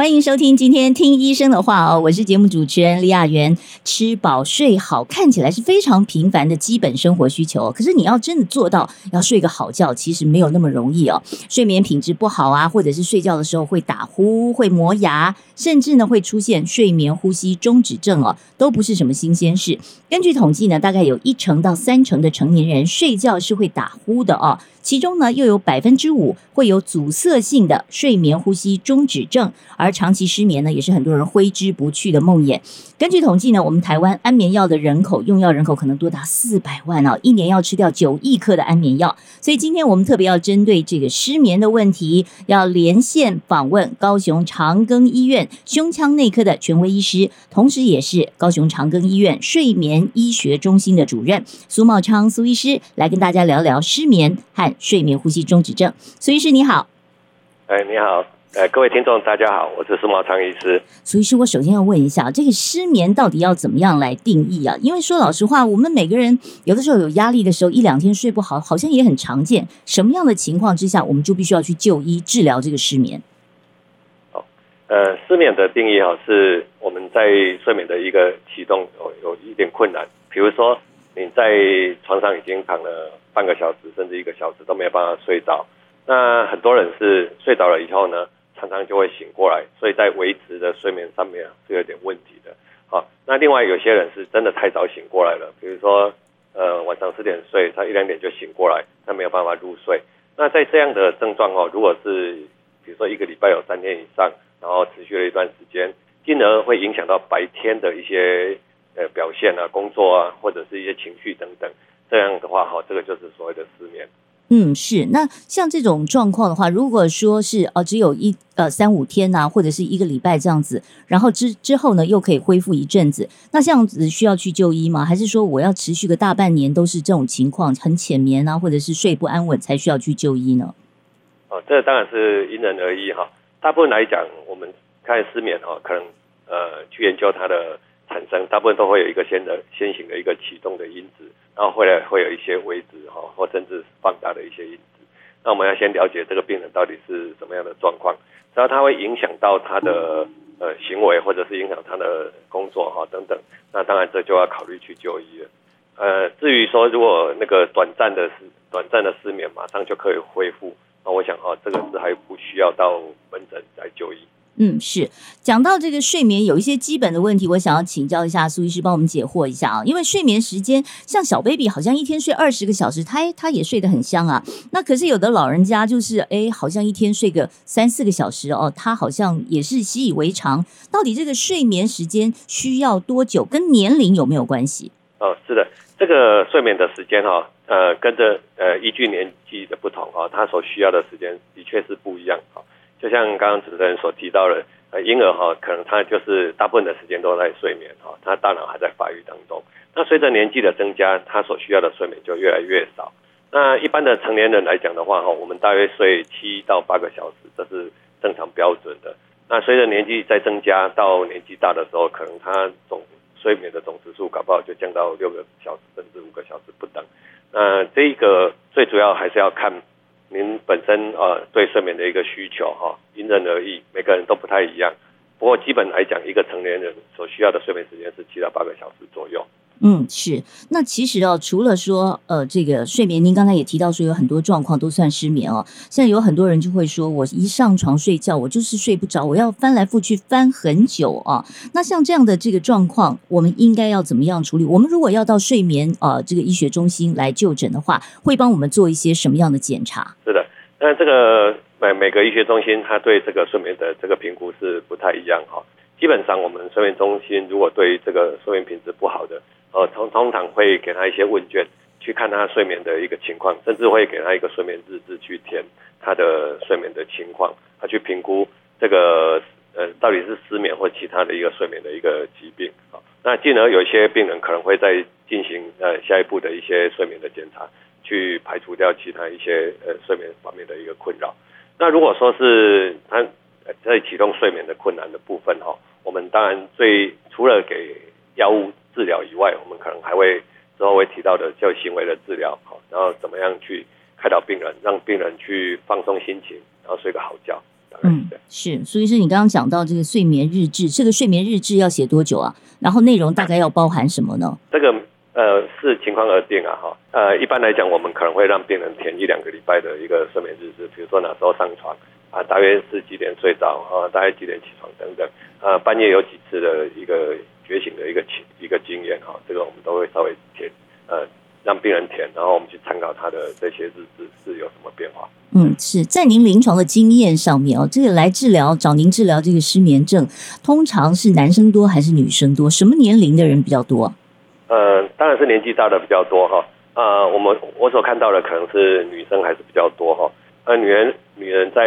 欢迎收听今天听医生的话哦，我是节目主持人李雅媛。吃饱睡好，看起来是非常平凡的基本生活需求，可是你要真的做到要睡个好觉，其实没有那么容易哦。睡眠品质不好啊，或者是睡觉的时候会打呼、会磨牙，甚至呢会出现睡眠呼吸中止症哦，都不是什么新鲜事。根据统计呢，大概有一成到三成的成年人睡觉是会打呼的哦。其中呢，又有百分之五会有阻塞性的睡眠呼吸中止症，而长期失眠呢，也是很多人挥之不去的梦魇。根据统计呢，我们台湾安眠药的人口用药人口可能多达四百万啊，一年要吃掉九亿颗的安眠药。所以今天我们特别要针对这个失眠的问题，要连线访问高雄长庚医院胸腔内科的权威医师，同时也是高雄长庚医院睡眠医学中心的主任苏茂昌苏医师，来跟大家聊聊失眠和。睡眠呼吸中止症，苏医师你好。哎，你好，哎，各位听众大家好，我是苏茂昌医师。苏医师，我首先要问一下，这个失眠到底要怎么样来定义啊？因为说老实话，我们每个人有的时候有压力的时候，一两天睡不好，好像也很常见。什么样的情况之下，我们就必须要去就医治疗这个失眠？好，呃，失眠的定义哈，是我们在睡眠的一个启动有有一点困难，比如说你在床上已经躺了。半个小时甚至一个小时都没有办法睡着，那很多人是睡着了以后呢，常常就会醒过来，所以在维持的睡眠上面是有点问题的。好，那另外有些人是真的太早醒过来了，比如说呃晚上十点睡，他一两点就醒过来，他没有办法入睡。那在这样的症状哦，如果是比如说一个礼拜有三天以上，然后持续了一段时间，进而会影响到白天的一些呃表现啊、工作啊，或者是一些情绪等等。这样的话，哈，这个就是所谓的失眠。嗯，是。那像这种状况的话，如果说是呃只有一呃三五天呐、或者是一个礼拜这样子，然后之之后呢又可以恢复一阵子，那这样子需要去就医吗？还是说我要持续个大半年都是这种情况，很浅眠啊，或者是睡不安稳才需要去就医呢？哦，这当然是因人而异哈。大部分来讲，我们看失眠哈，可能呃去研究它的。产生大部分都会有一个先的先行的一个启动的因子，然后后来会有一些微子哈，或甚至放大的一些因子。那我们要先了解这个病人到底是什么样的状况，只要他会影响到他的呃行为，或者是影响他的工作哈等等，那当然这就要考虑去就医了。呃，至于说如果那个短暂的失短暂的失眠马上就可以恢复，那我想哈这个是还不需要到门诊来就医。嗯，是讲到这个睡眠有一些基本的问题，我想要请教一下苏医师，帮我们解惑一下啊。因为睡眠时间，像小 baby 好像一天睡二十个小时，他他也睡得很香啊。那可是有的老人家就是，哎，好像一天睡个三四个小时哦，他好像也是习以为常。到底这个睡眠时间需要多久，跟年龄有没有关系？哦，是的，这个睡眠的时间哈，呃，跟着呃依据年纪的不同哈，他所需要的时间的确是不一样哈。就像刚刚主持人所提到的，呃，婴儿哈，可能他就是大部分的时间都在睡眠哈，他大脑还在发育当中。那随着年纪的增加，他所需要的睡眠就越来越少。那一般的成年人来讲的话哈，我们大约睡七到八个小时，这是正常标准的。那随着年纪在增加，到年纪大的时候，可能他总睡眠的总时数搞不好就降到六个小时甚至五个小时不等。那这一个最主要还是要看。您本身呃对睡眠的一个需求哈，因人而异，每个人都不太一样。不过基本来讲，一个成年人所需要的睡眠时间是七到八个小时左右。嗯，是。那其实哦，除了说呃这个睡眠，您刚才也提到说有很多状况都算失眠哦。现在有很多人就会说，我一上床睡觉，我就是睡不着，我要翻来覆去翻很久啊。那像这样的这个状况，我们应该要怎么样处理？我们如果要到睡眠啊、这个医学中心来就诊的话，会帮我们做一些什么样的检查？是的，那这个每每个医学中心，他对这个睡眠的这个评估是不太一样哈。基本上，我们睡眠中心如果对这个睡眠品质不好的，呃，通通常会给他一些问卷，去看他睡眠的一个情况，甚至会给他一个睡眠日志去填他的睡眠的情况，他去评估这个呃，到底是失眠或其他的一个睡眠的一个疾病啊。那进而有一些病人可能会再进行呃下一步的一些睡眠的检查，去排除掉其他一些呃睡眠方面的一个困扰。那如果说是他在启动睡眠的困难的部分哈，我们当然最除了给药物治疗以外，我们可能还会之后会提到的叫行为的治疗，好，然后怎么样去开导病人，让病人去放松心情，然后睡个好觉。嗯，是，所以是你刚刚讲到这个睡眠日志，这个睡眠日志要写多久啊？然后内容大概要包含什么呢？这个呃是情况而定啊，哈，呃一般来讲，我们可能会让病人填一两个礼拜的一个睡眠日志，比如说哪时候上床啊，大约是几点睡着啊，大概几点起床等等，呃半夜有几次的一个觉醒的一个情一个经验哈，这个我们都会稍微填呃。让病人填，然后我们去参考他的这些日志是有什么变化。嗯，是在您临床的经验上面哦，这个来治疗找您治疗这个失眠症，通常是男生多还是女生多？什么年龄的人比较多？呃，当然是年纪大的比较多哈。呃，我们我所看到的可能是女生还是比较多哈。呃，女人女人在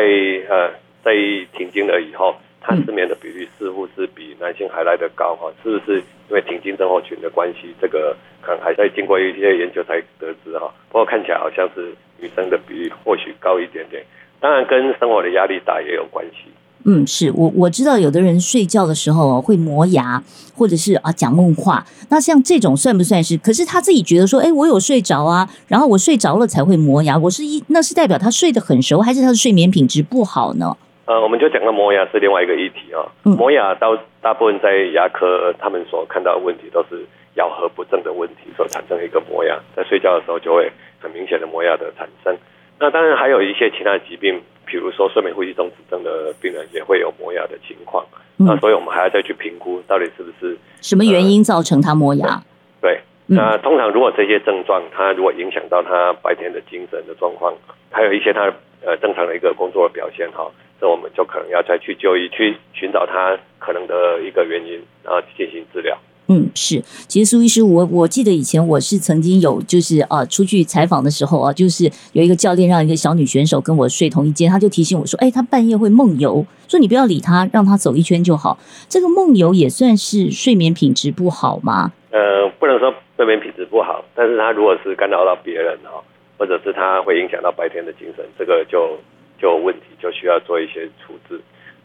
呃在停经了以后。他失眠的比率似乎是比男性还来得高哈，是不是因为停经症候群的关系？这个可能还在经过一些研究才得知哈。不过看起来好像是女生的比例或许高一点点，当然跟生活的压力大也有关系。嗯，是我我知道有的人睡觉的时候会磨牙，或者是啊讲梦话，那像这种算不算是？可是他自己觉得说，哎，我有睡着啊，然后我睡着了才会磨牙，我是一那是代表他睡得很熟，还是他的睡眠品质不好呢？呃，我们就讲到磨牙是另外一个议题啊。磨牙到大部分在牙科，他们所看到的问题都是咬合不正的问题，所产生一个磨牙，在睡觉的时候就会很明显的磨牙的产生。那当然还有一些其他疾病，比如说睡眠呼吸中止症的病人也会有磨牙的情况。那所以我们还要再去评估到底是不是什么原因造成他磨牙。对，那通常如果这些症状，他如果影响到他白天的精神的状况，还有一些他呃正常的一个工作的表现哈。那我们就可能要再去就医，去寻找他可能的一个原因，然后进行治疗。嗯，是。其实苏医师，我我记得以前我是曾经有，就是啊，出去采访的时候啊，就是有一个教练让一个小女选手跟我睡同一间，他就提醒我说：“哎，她半夜会梦游，说你不要理他，让他走一圈就好。”这个梦游也算是睡眠品质不好吗？呃，不能说睡眠品质不好，但是他如果是干扰到别人哈，或者是他会影响到白天的精神，这个就。就有问题，就需要做一些处置。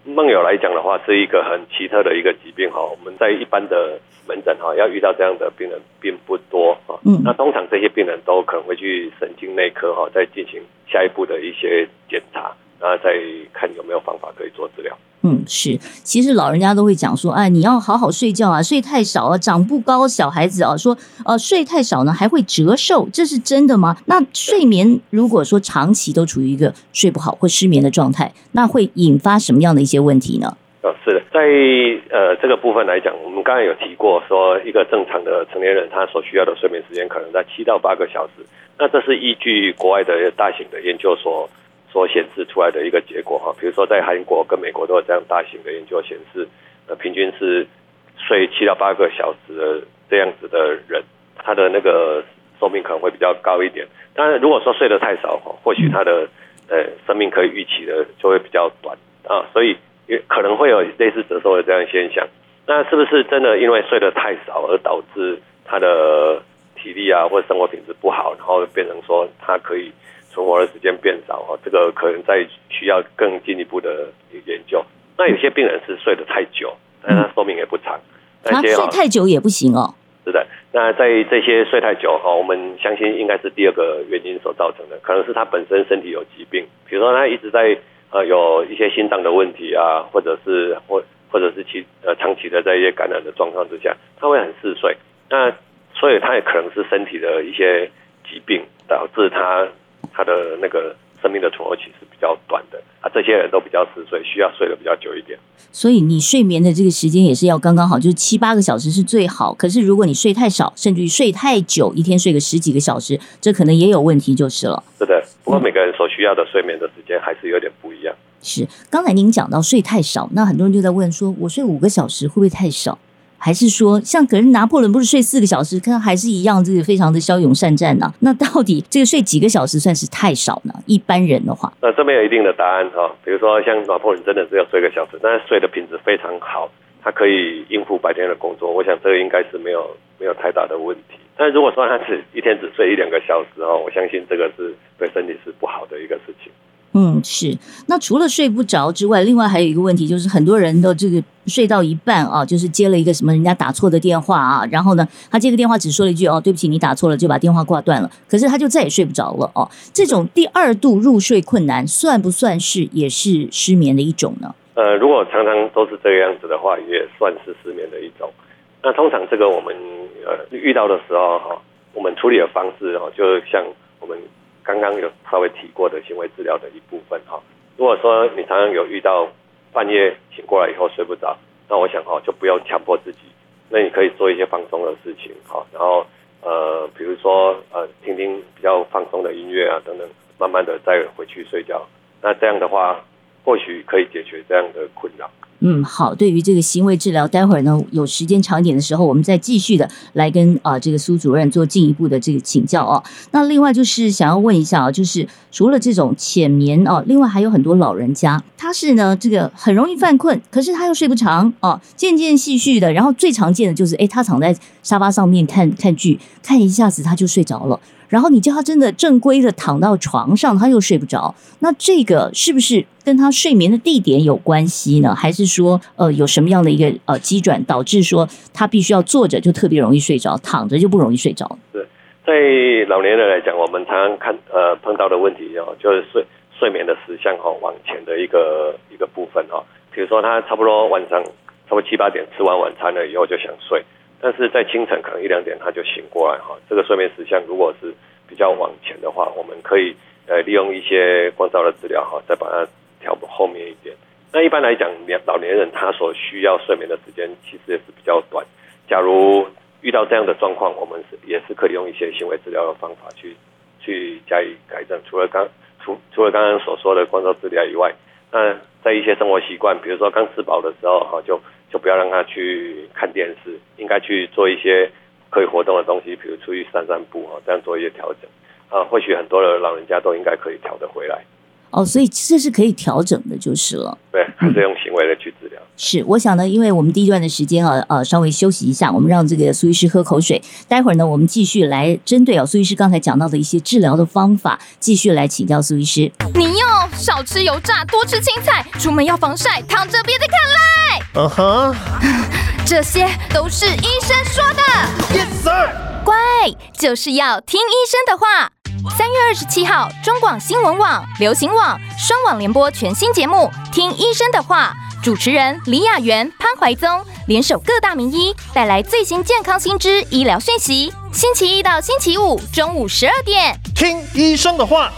梦游来讲的话，是一个很奇特的一个疾病哈。我们在一般的门诊哈，要遇到这样的病人并不多哈。嗯，那通常这些病人都可能会去神经内科哈，再进行下一步的一些检查，然后再看有没有方法可以做治疗。嗯，是，其实老人家都会讲说，哎，你要好好睡觉啊，睡太少啊，长不高。小孩子啊，说，呃，睡太少呢，还会折寿，这是真的吗？那睡眠如果说长期都处于一个睡不好或失眠的状态，那会引发什么样的一些问题呢？哦，是的，在呃这个部分来讲，我们刚才有提过，说一个正常的成年人他所需要的睡眠时间可能在七到八个小时，那这是依据国外的大型的研究所。所显示出来的一个结果哈，比如说在韩国跟美国都有这样大型的研究显示，呃，平均是睡七到八个小时的这样子的人，他的那个寿命可能会比较高一点。当然，如果说睡得太少哈，或许他的呃生命可以预期的就会比较短啊，所以也可能会有类似折寿的这样现象。那是不是真的因为睡得太少而导致他的体力啊或生活品质不好，然后变成说他可以？存活的时间变少哈，这个可能在需要更进一步的研究。那有些病人是睡得太久，但他寿命也不长。他睡太久也不行哦。是的，那在这些睡太久哈，我们相信应该是第二个原因所造成的，可能是他本身身体有疾病，比如说他一直在呃有一些心脏的问题啊，或者是或或者是其呃长期的在一些感染的状况之下，他会很嗜睡。那所以他也可能是身体的一些疾病导致他。他的那个生命的存活期是比较短的，啊，这些人都比较嗜睡，需要睡得比较久一点。所以你睡眠的这个时间也是要刚刚好，就是七八个小时是最好。可是如果你睡太少，甚至于睡太久，一天睡个十几个小时，这可能也有问题就是了。是的，不过每个人所需要的睡眠的时间还是有点不一样。是，刚才您讲到睡太少，那很多人就在问说，我睡五个小时会不会太少？还是说像可能拿破仑不是睡四个小时，可还是一样，这个非常的骁勇善战呢、那到底这个睡几个小时算是太少呢？一般人的话，那这边有一定的答案哈。比如说像拿破仑真的只有睡个小时，但是睡的品质非常好，他可以应付白天的工作。我想这个应该是没有没有太大的问题。但如果说他只一天只睡一两个小时哦，我相信这个是对身体是不好的一个事情。嗯，是。那除了睡不着之外，另外还有一个问题，就是很多人都这个睡到一半啊，就是接了一个什么人家打错的电话啊，然后呢，他接个电话只说了一句哦，对不起，你打错了，就把电话挂断了。可是他就再也睡不着了哦。这种第二度入睡困难，算不算是也是失眠的一种呢？呃，如果常常都是这个样子的话，也算是失眠的一种。那通常这个我们呃遇到的时候哈，我们处理的方式哦，就像我们。刚刚有稍微提过的行为治疗的一部分哈，如果说你常常有遇到半夜醒过来以后睡不着，那我想哈就不要强迫自己，那你可以做一些放松的事情哈，然后呃比如说呃听听比较放松的音乐啊等等，慢慢的再回去睡觉，那这样的话或许可以解决这样的困扰。嗯，好。对于这个行为治疗，待会儿呢有时间长一点的时候，我们再继续的来跟啊、这个苏主任做进一步的这个请教哦。那另外就是想要问一下啊，就是除了这种浅眠哦，另外还有很多老人家，他是呢这个很容易犯困，可是他又睡不长哦，渐渐细续的。然后最常见的就是，诶，他躺在沙发上面看看剧，看一下子他就睡着了。然后你叫他真的正规的躺到床上，他又睡不着。那这个是不是跟他睡眠的地点有关系呢？还是说，呃，有什么样的一个呃机转导致说他必须要坐着就特别容易睡着，躺着就不容易睡着？对，在老年人来讲，我们常常看呃碰到的问题哦，就是睡睡眠的时相哦往前的一个一个部分哦。比如说他差不多晚上差不多七八点吃完晚餐了以后就想睡。但是在清晨可能一两点他就醒过来哈，这个睡眠时相如果是比较往前的话，我们可以呃利用一些光照的治疗哈，再把它调后面一点。那一般来讲，年老年人他所需要睡眠的时间其实也是比较短。假如遇到这样的状况，我们是也是可以用一些行为治疗的方法去去加以改正。除了刚除除了刚刚所说的光照治疗以外，那在一些生活习惯，比如说刚吃饱的时候哈就。就不要让他去看电视，应该去做一些可以活动的东西，比如出去散散步啊，这样做一些调整啊，或许很多的老人家都应该可以调得回来。哦，所以这是可以调整的，就是了。对，还是用行为的去治疗。是，我想呢，因为我们第一段的时间啊，呃，稍微休息一下，我们让这个苏医师喝口水。待会儿呢，我们继续来针对啊，苏医师刚才讲到的一些治疗的方法，继续来请教苏医师。你要少吃油炸，多吃青菜，出门要防晒，躺着别再看赖。嗯哼，这些都是医生说的。Yes sir。乖，就是要听医生的话。三月二十七号，中广新闻网、流行网双网联播全新节目《听医生的话》，主持人李雅媛、潘怀宗联手各大名医，带来最新健康新知、医疗讯息。星期一到星期五中午十二点，听医生的话。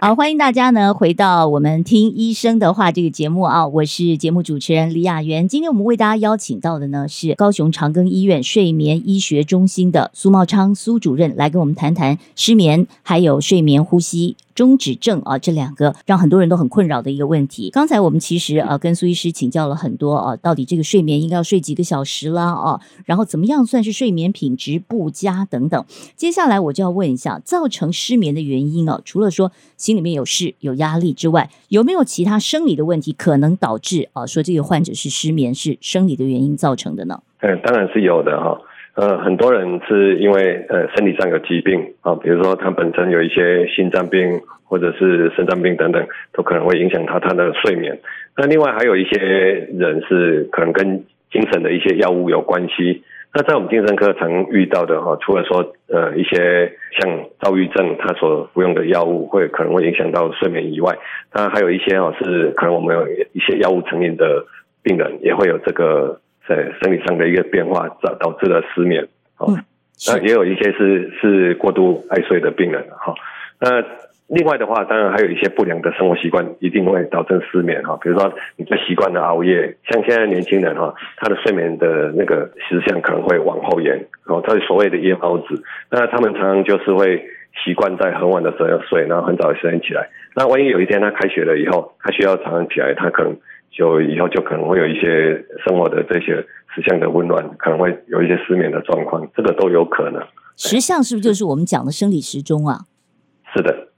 好，欢迎大家呢回到我们听医生的话这个节目啊，我是节目主持人李雅媛。今天我们为大家邀请到的呢是高雄长庚医院睡眠医学中心的苏茂昌苏主任，来跟我们谈谈失眠还有睡眠呼吸中止症啊，这两个让很多人都很困扰的一个问题。刚才我们其实啊跟苏医师请教了很多啊，到底这个睡眠应该要睡几个小时啦啊，然后怎么样算是睡眠品质不佳等等。接下来我就要问一下，造成失眠的原因啊，除了说心里面有事有压力之外，有没有其他生理的问题可能导致啊说这个患者是失眠是生理的原因造成的呢？嗯，当然是有的哈。呃，很多人是因为呃身体上有疾病啊，比如说他本身有一些心脏病或者是肾脏病等等，都可能会影响他他的睡眠。那另外还有一些人是可能跟精神的一些药物有关系。那在我们精神科常遇到的哈，除了说呃一些像躁郁症他所服用的药物会可能会影响到睡眠以外，那还有一些哦是可能我们有一些药物成瘾的病人也会有这个。在生理上的一个变化导导致了失眠，好、嗯，那也有一些是是过度爱睡的病人，哈，那另外的话，当然还有一些不良的生活习惯一定会导致失眠，哈，比如说你在习惯的熬夜，像现在年轻人哈，他的睡眠的那个时相可能会往后延，哦，他所谓的夜猫子，那他们常常就是会习惯在很晚的时候要睡，然后很早的时间起来，那万一有一天他开学了以后，他需要常常起来，他可能。就以后就可能会有一些生活的这些实相的温暖，可能会有一些失眠的状况，这个都有可能。实相是不是就是我们讲的生理时钟啊？是的。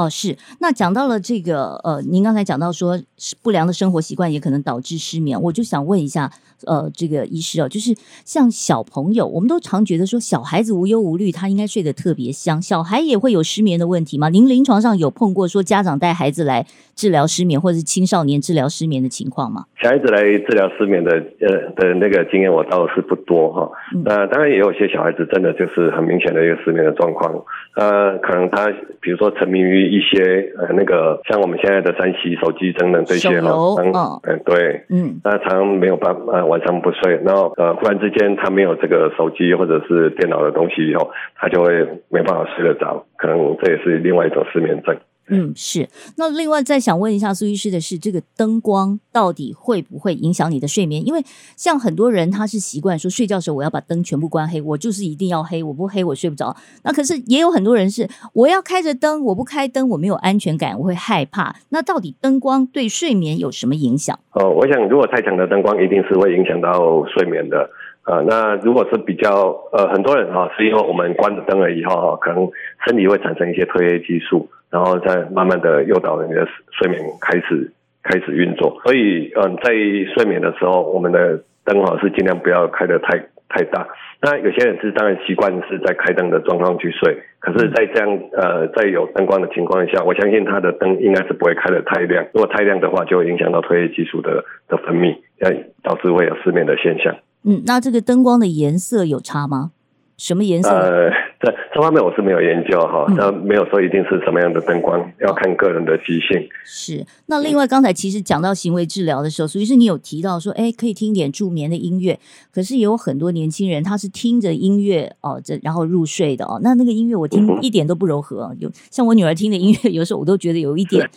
哦，是。那讲到了这个，呃，您刚才讲到说不良的生活习惯也可能导致失眠，我就想问一下，呃，这个医师哦，就是像小朋友，我们都常觉得说小孩子无忧无虑，他应该睡得特别香，小孩也会有失眠的问题吗？您临床上有碰过说家长带孩子来治疗失眠，或者是青少年治疗失眠的情况吗？小孩子来治疗失眠的，呃的那个经验我倒是不多哈。那、嗯、当然也有些小孩子真的就是很明显的一个失眠的状况，呃，可能他比如说沉迷于一些呃，那个像我们现在的三 C 手机等等这些哈，嗯、哦，对，嗯，那常常没有办法，呃，晚上不睡，然后呃，忽然之间他没有这个手机或者是电脑的东西以后，他就会没办法睡得着，可能这也是另外一种失眠症。嗯，是。那另外再想问一下苏医师的是，这个灯光到底会不会影响你的睡眠？因为像很多人他是习惯说睡觉的时候我要把灯全部关黑，我就是一定要黑，我不黑我睡不着。那可是也有很多人是我要开着灯，我不开灯我没有安全感，我会害怕。那到底灯光对睡眠有什么影响？哦，我想如果太强的灯光一定是会影响到睡眠的。呃，那如果是比较呃很多人哈、哦，是因为我们关着灯了以后哈，可能身体会产生一些褪黑激素。然后再慢慢的诱导你的睡眠开始开始运作，所以嗯，在睡眠的时候，我们的灯哈是尽量不要开得太太大。那有些人是当然习惯是在开灯的状况去睡，可是，在这样呃在有灯光的情况下，我相信他的灯应该是不会开得太亮。如果太亮的话，就会影响到褪黑激素的的分泌，要导致会有失眠的现象。嗯，那这个灯光的颜色有差吗？什么颜色？呃，这这方面我是没有研究哈，那、嗯、没有说一定是什么样的灯光，要看个人的习性。是。那另外，刚才其实讲到行为治疗的时候，所以是你有提到说，哎，可以听点助眠的音乐。可是也有很多年轻人，他是听着音乐哦，这然后入睡的哦。那那个音乐我听一点都不柔和，有、嗯、像我女儿听的音乐，有时候我都觉得有一点。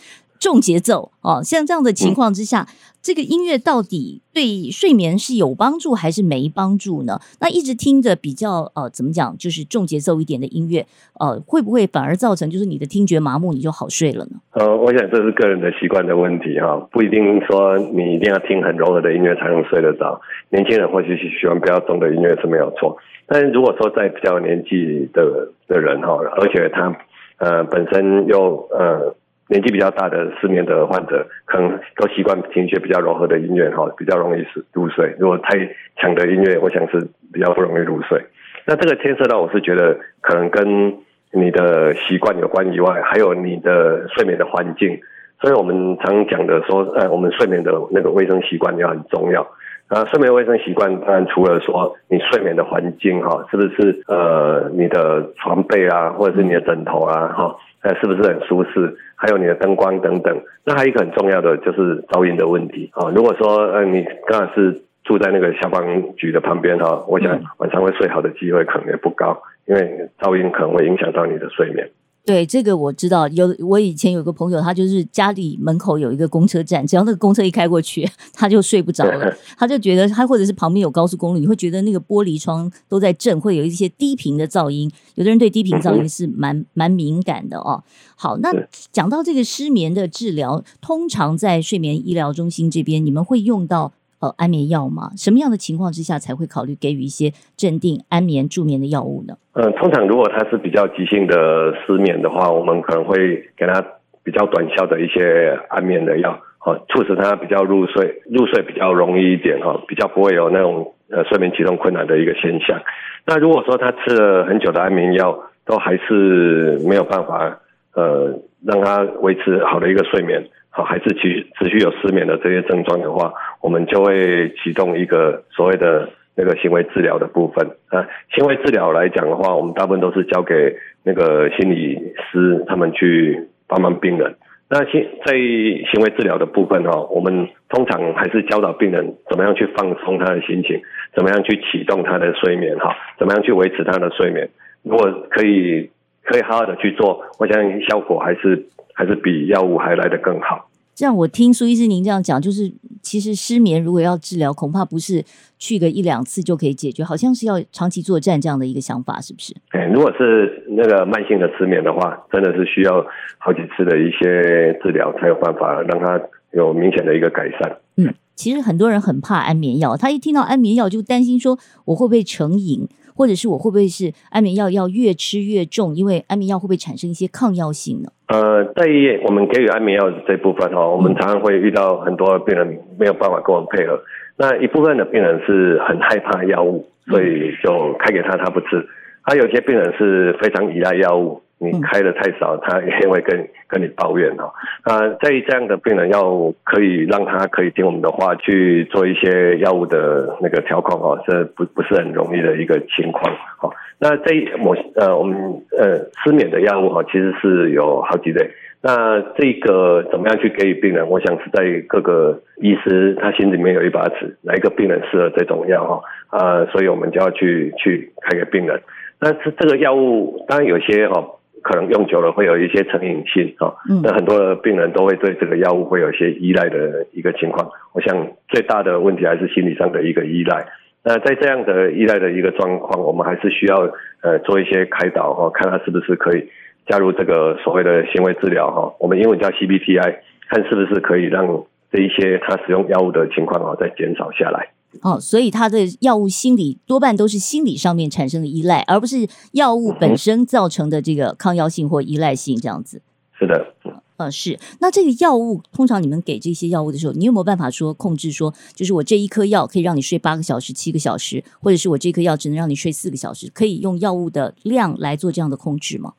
重节奏哦，像这样的情况之下，嗯、这个音乐到底对睡眠是有帮助还是没帮助呢？那一直听着比较呃，怎么讲，就是重节奏一点的音乐，呃，会不会反而造成就是你的听觉麻木，你就好睡了呢？呃，我想这是个人的习惯的问题哈，不一定说你一定要听很柔和的音乐才能睡得着。年轻人或许是喜欢比较重的音乐是没有错，但是如果说在比较年纪的的人哈，而且他呃本身又呃。年纪比较大的失眠的患者，可能都习惯听一些比较柔和的音乐哈，比较容易入睡。如果太强的音乐，我想是比较不容易入睡。那这个牵涉到，我是觉得可能跟你的习惯有关以外，还有你的睡眠的环境。所以我们常讲的说，呃，我们睡眠的那个卫生习惯要很重要。啊，睡眠卫生习惯当然除了说你睡眠的环境哈，是不是呃你的床被啊，或者是你的枕头啊哈，呃是不是很舒适？还有你的灯光等等。那还有一个很重要的就是噪音的问题啊。如果说呃你刚好是住在那个消防局的旁边哈，我想晚上会睡好的机会可能也不高，因为噪音可能会影响到你的睡眠。对，这个我知道，有我以前有个朋友，他就是家里门口有一个公车站，只要那个公车一开过去，他就睡不着了。他就觉得他或者是旁边有高速公路，你会觉得那个玻璃窗都在震，会有一些低频的噪音。有的人对低频噪音是蛮蛮敏感的哦。好，那讲到这个失眠的治疗，通常在睡眠医疗中心这边，你们会用到。安眠药吗？什么样的情况之下才会考虑给予一些镇定、安眠、助眠的药物呢？呃，通常如果他是比较急性的失眠的话，我们可能会给他比较短效的一些安眠的药，好，促使他比较入睡，入睡比较容易一点哈，比较不会有那种呃睡眠启动困难的一个现象。那如果说他吃了很久的安眠药，都还是没有办法呃让他维持好的一个睡眠。好，还是持持续有失眠的这些症状的话，我们就会启动一个所谓的那个行为治疗的部分啊。行为治疗来讲的话，我们大部分都是交给那个心理师他们去帮忙病人。那行在行为治疗的部分哈，我们通常还是教导病人怎么样去放松他的心情，怎么样去启动他的睡眠哈，怎么样去维持他的睡眠。如果可以可以好好的去做，我相信效果还是。还是比药物还来得更好。这样，我听苏医师您这样讲，就是其实失眠如果要治疗，恐怕不是去个一两次就可以解决，好像是要长期作战这样的一个想法，是不是？哎，如果是那个慢性的失眠的话，真的是需要好几次的一些治疗，才有办法让它有明显的一个改善。嗯，其实很多人很怕安眠药，他一听到安眠药就担心说我会不会成瘾，或者是我会不会是安眠药要越吃越重，因为安眠药会不会产生一些抗药性呢？呃，在我们给予安眠药的这部分哈，我们常常会遇到很多病人没有办法跟我们配合。那一部分的病人是很害怕药物，所以就开给他，他不吃。他有些病人是非常依赖药物。你开的太少，他也会跟 跟你抱怨哦。啊，在这样的病人要可以让他可以听我们的话去做一些药物的那个调控哦，这不不是很容易的一个情况。好，那这某呃我们呃失眠的药物哈，其实是有好几类。那这个怎么样去给予病人？我想是在各个医师他心里面有一把尺，哪一个病人适合这种药哈？啊，所以我们就要去去开给病人。但是这个药物当然有些哈。可能用久了会有一些成瘾性啊，那很多的病人都会对这个药物会有一些依赖的一个情况。我想最大的问题还是心理上的一个依赖。那在这样的依赖的一个状况，我们还是需要呃做一些开导哈，看他是不是可以加入这个所谓的行为治疗哈，我们英文叫 CBTI，看是不是可以让这一些他使用药物的情况啊再减少下来。哦，所以他的药物心理多半都是心理上面产生的依赖，而不是药物本身造成的这个抗药性或依赖性这样子。是的，呃，是。那这个药物通常你们给这些药物的时候，你有没有办法说控制说，就是我这一颗药可以让你睡八个小时、七个小时，或者是我这颗药只能让你睡四个小时，可以用药物的量来做这样的控制吗？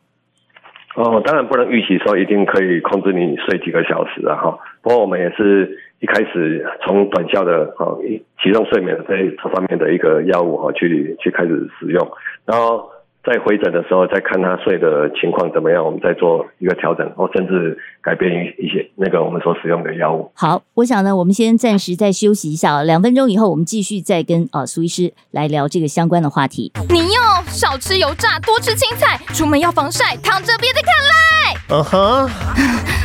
哦，当然不能预期说一定可以控制你睡几个小时啊，哈。不过我们也是。一开始从短效的啊，启动睡眠这这方面的一个药物哈，去去开始使用，然后在回诊的时候再看他睡的情况怎么样，我们再做一个调整，或甚至改变一一些那个我们所使用的药物。好，我想呢，我们先暂时再休息一下，两分钟以后我们继续再跟啊苏医师来聊这个相关的话题。你要少吃油炸，多吃青菜，出门要防晒，躺着别再看赖。嗯哼、uh。Huh.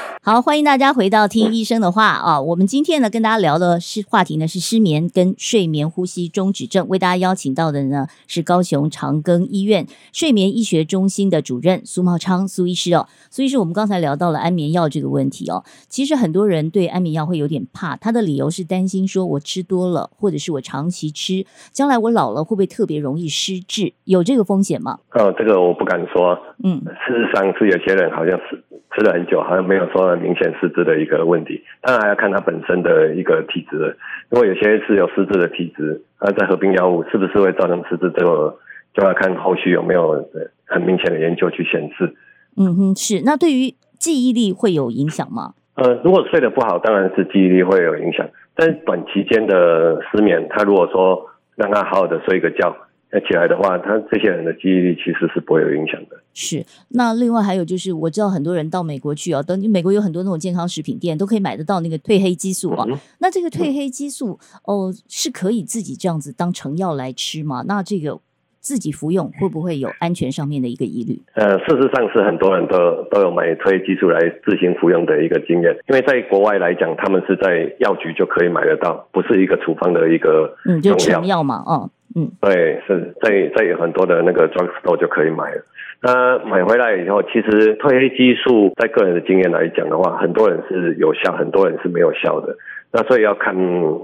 好，欢迎大家回到听医生的话啊！我们今天呢，跟大家聊的是话题呢是失眠跟睡眠呼吸中止症。为大家邀请到的呢是高雄长庚医院睡眠医学中心的主任苏茂昌苏医师哦。苏医师，我们刚才聊到了安眠药这个问题哦。其实很多人对安眠药会有点怕，他的理由是担心说我吃多了，或者是我长期吃，将来我老了会不会特别容易失智？有这个风险吗？呃，这个我不敢说。嗯，事实上是有些人好像是。吃了很久，好像没有说明显失智的一个问题。当然还要看他本身的一个体质了。如果有些是有失智的体质，那在合并药物是不是会造成失智？这个就要看后续有没有很明显的研究去显示。嗯哼，是。那对于记忆力会有影响吗？呃，如果睡得不好，当然是记忆力会有影响。但是短期间的失眠，他如果说让他好好的睡一个觉。那起来的话，他这些人的记忆力其实是不会有影响的。是，那另外还有就是，我知道很多人到美国去啊，等美国有很多那种健康食品店都可以买得到那个褪黑激素啊。嗯、那这个褪黑激素哦，是可以自己这样子当成药来吃吗？那这个自己服用会不会有安全上面的一个疑虑？呃，事实上是很多人都都有买褪黑激素来自行服用的一个经验，因为在国外来讲，他们是在药局就可以买得到，不是一个处方的一个嗯，就成药嘛，哦。嗯，对，是在在有很多的那个 drug store 就可以买了。那买回来以后，其实褪黑激素在个人的经验来讲的话，很多人是有效，很多人是没有效的。那所以要看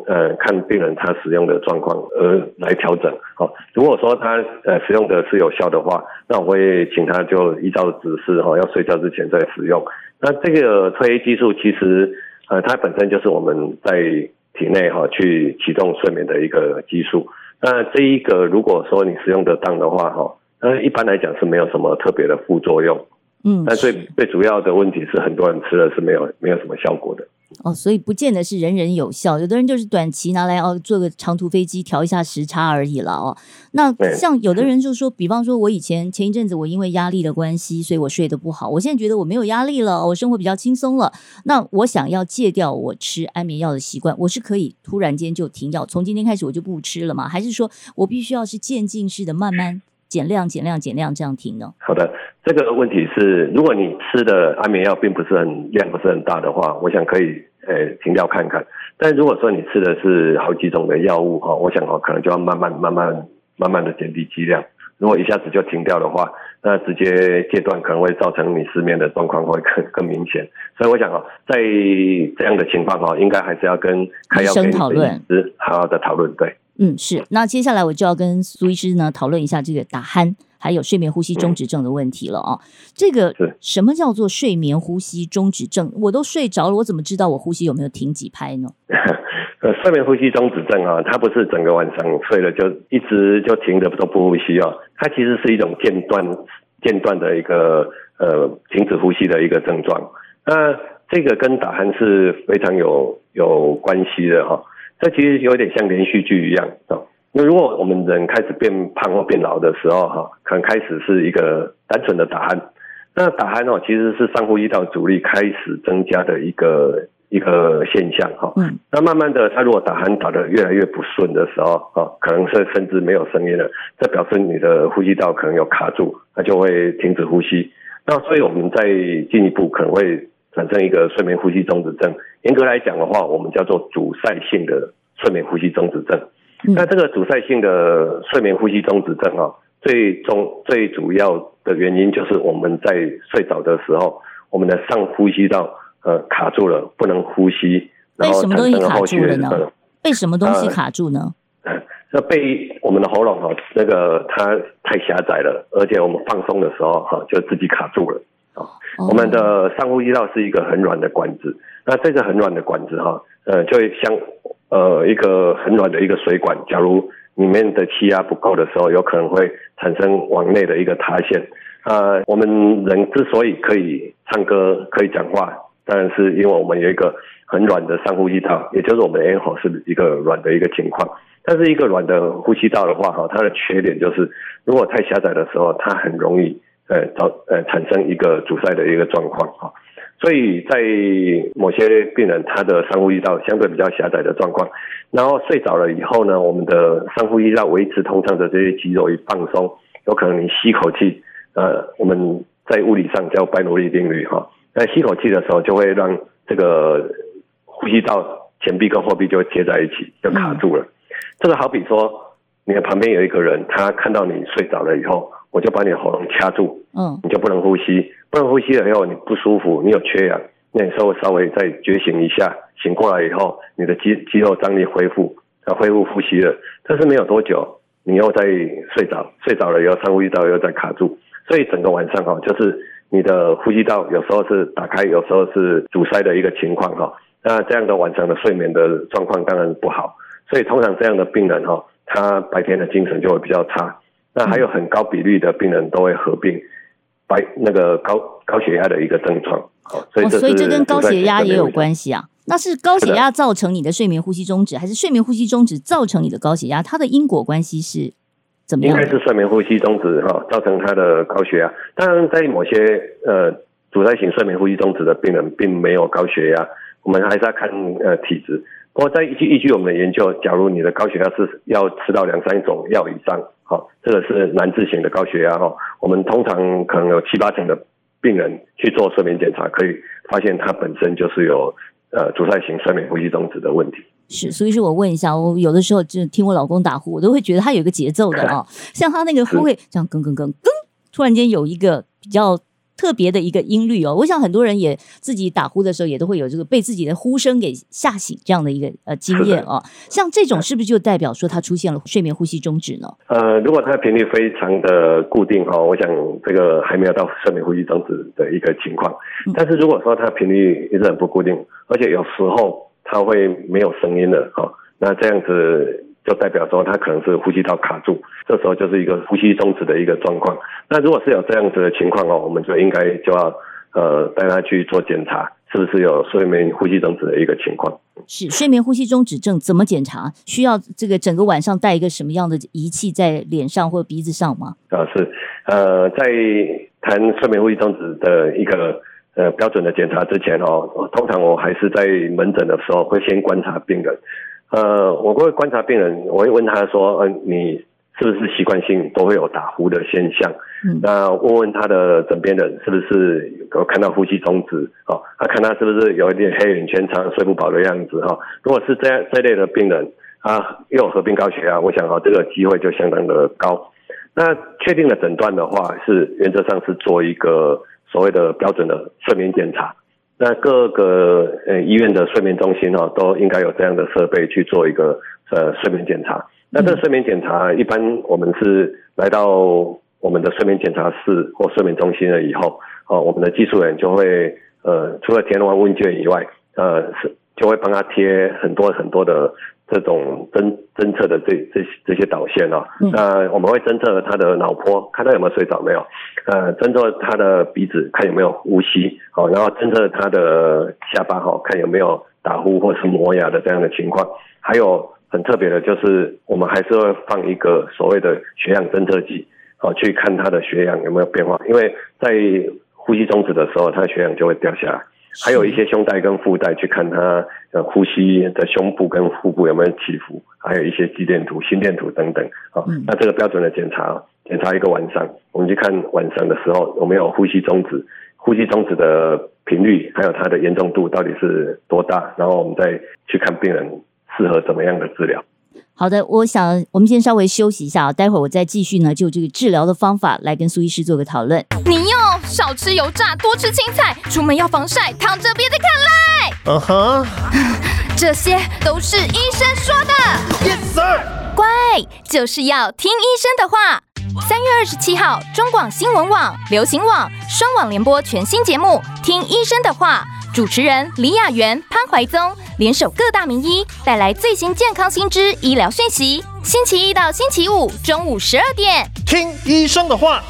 呃看病人他使用的状况而来调整。好，如果说他呃使用的是有效的话，那我会请他就依照指示哈，要睡觉之前再使用。那这个褪黑激素其实呃它本身就是我们在体内哈去启动睡眠的一个激素。那这一个，如果说你使用得当的话，哈，那一般来讲是没有什么特别的副作用。嗯，但最最主要的问题是，很多人吃了是没有没有什么效果的。哦，所以不见得是人人有效，有的人就是短期拿来哦，坐个长途飞机调一下时差而已了哦。那像有的人就说，比方说我以前前一阵子我因为压力的关系，所以我睡得不好，我现在觉得我没有压力了，我生活比较轻松了，那我想要戒掉我吃安眠药的习惯，我是可以突然间就停药，从今天开始我就不吃了吗？还是说我必须要是渐进式的慢慢减量、减量、减量这样停呢？好的。这个问题是，如果你吃的安眠药并不是很量不是很大的话，我想可以呃停掉看看。但如果说你吃的是好几种的药物哈，我想哦可能就要慢慢慢慢慢慢的减低剂量。如果一下子就停掉的话，那直接戒断可能会造成你失眠的状况会更更明显。所以我想哦，在这样的情况哈，应该还是要跟开药给讨论好好的讨论。对，嗯是。那接下来我就要跟苏医师呢讨论一下这个打鼾。还有睡眠呼吸中止症的问题了啊！这个什么叫做睡眠呼吸中止症？我都睡着了，我怎么知道我呼吸有没有停几拍呢？呃，睡眠呼吸中止症啊，它不是整个晚上睡了就一直就停着都不呼吸啊，它其实是一种间断间断的一个呃停止呼吸的一个症状。那这个跟打鼾是非常有有关系的哈，这其实有点像连续剧一样啊。那如果我们人开始变胖或变老的时候，哈，可能开始是一个单纯的打鼾。那打鼾哦，其实是上呼吸道阻力开始增加的一个一个现象，哈。嗯。那慢慢的，他如果打鼾打得越来越不顺的时候，哈，可能是甚至没有声音了，这表示你的呼吸道可能有卡住，它就会停止呼吸。那所以我们再进一步可能会产生一个睡眠呼吸中止症。严格来讲的话，我们叫做阻塞性的睡眠呼吸中止症。那这个阻塞性的睡眠呼吸中止症啊，最终最主要的原因就是我们在睡着的时候，我们的上呼吸道呃卡住了，不能呼吸，然后产生了后续的呢？被什么东西卡住呢？呃，那被我们的喉咙哈，那个它太狭窄了，而且我们放松的时候哈，就自己卡住了啊。我们的上呼吸道是一个很软的管子，那这个很软的管子哈，呃，就像。呃，一个很软的一个水管，假如里面的气压不够的时候，有可能会产生往内的一个塌陷。呃，我们人之所以可以唱歌、可以讲话，当然是因为我们有一个很软的上呼吸道，也就是我们的咽喉是一个软的一个情况。但是一个软的呼吸道的话，哈，它的缺点就是，如果太狭窄的时候，它很容易呃造呃产生一个阻塞的一个状况，哈。所以在某些病人，他的上呼吸道相对比较狭窄的状况，然后睡着了以后呢，我们的上呼吸道维持通畅的这些肌肉一放松，有可能你吸口气，呃，我们在物理上叫白努利定律哈，在吸口气的时候就会让这个呼吸道前壁跟后壁就会贴在一起，就卡住了。这个好比说，你的旁边有一个人，他看到你睡着了以后。我就把你的喉咙掐住，嗯，你就不能呼吸，不能呼吸了以后你不舒服，你有缺氧，那你稍微稍微再觉醒一下，醒过来以后，你的肌肌肉张力恢复，啊，恢复呼吸了，但是没有多久，你又再睡着，睡着了以后上呼吸道又再卡住，所以整个晚上哈，就是你的呼吸道有时候是打开，有时候是阻塞的一个情况哈，那这样的晚上的睡眠的状况当然不好，所以通常这样的病人哈，他白天的精神就会比较差。那还有很高比例的病人都会合并白那个高高血压的一个症状，所以这、哦、所以这跟高血压也有关系啊？那是高血压造成你的睡眠呼吸中止，还是睡眠呼吸中止造成你的高血压？它的因果关系是怎么样？应该是睡眠呼吸中止哈，造成他的高血压。当然，在某些呃阻塞型睡眠呼吸中止的病人，并没有高血压，我们还是要看呃体质。不过，在依据依据我们的研究，假如你的高血压是要吃到两三种药以上。好，这个是难治型的高血压哈。我们通常可能有七八成的病人去做睡眠检查，可以发现他本身就是有呃阻塞型睡眠呼吸中止的问题。是，所以是我问一下，我有的时候就听我老公打呼，我都会觉得他有一个节奏的啊，像他那个呼会这样，更更更更，突然间有一个比较。特别的一个音律哦，我想很多人也自己打呼的时候也都会有这个被自己的呼声给吓醒这样的一个呃经验哦。像这种是不是就代表说他出现了睡眠呼吸中止呢？呃，如果它的频率非常的固定哈，我想这个还没有到睡眠呼吸中止的一个情况。但是如果说它频率一直很不固定，而且有时候它会没有声音了哈，那这样子。就代表说他可能是呼吸道卡住，这时候就是一个呼吸中止的一个状况。那如果是有这样子的情况哦，我们就应该就要呃带他去做检查，是不是有睡眠呼吸中止的一个情况。是睡眠呼吸中止症怎么检查？需要这个整个晚上戴一个什么样的仪器在脸上或鼻子上吗？啊，是，呃，在谈睡眠呼吸中止的一个呃标准的检查之前哦，通常我还是在门诊的时候会先观察病人。呃，我会观察病人，我会问他说，嗯、呃，你。是不是习惯性都会有打呼的现象？嗯，那问问他的枕边人是不是有看到呼吸中止？哦，他看他是不是有一点黑眼圈、常睡不饱的样子？哈，如果是这样这类的病人，啊，又有合并高血压，我想哦，这个机会就相当的高。那确定了诊断的话，是原则上是做一个所谓的标准的睡眠检查。那各个呃医院的睡眠中心哈，都应该有这样的设备去做一个呃睡眠检查。那这个睡眠检查，一般我们是来到我们的睡眠检查室或睡眠中心了以后，哦，我们的技术人就会，呃，除了填完问卷以外，呃，是就会帮他贴很多很多的这种侦侦测的这这这些导线哦。那我们会侦测他的脑波，看他有没有睡着没有，呃，侦测他的鼻子，看有没有呼吸，好，然后侦测他的下巴，哈，看有没有打呼或是磨牙的这样的情况，还有。很特别的就是，我们还是会放一个所谓的血氧侦测器，好，去看他的血氧有没有变化。因为在呼吸终止的时候，他的血氧就会掉下来。还有一些胸带跟腹带去看他的呼吸的胸部跟腹部有没有起伏，还有一些肌电图、心电图等等。好，那这个标准的检查，检查一个晚上，我们去看晚上的时候有没有呼吸中止，呼吸中止的频率，还有它的严重度到底是多大，然后我们再去看病人。适合怎么样的治疗？好的，我想我们先稍微休息一下，待会儿我再继续呢，就这个治疗的方法来跟苏医师做个讨论。你要少吃油炸，多吃青菜，出门要防晒，躺着别再看赖。嗯哼、uh，huh. 这些都是医生说的。Yes sir，乖，就是要听医生的话。三月二十七号，中广新闻网、流行网双网联播全新节目《听医生的话》。主持人李雅媛、潘怀宗联手各大名医，带来最新健康新知、医疗讯息。星期一到星期五中午十二点，听医生的话。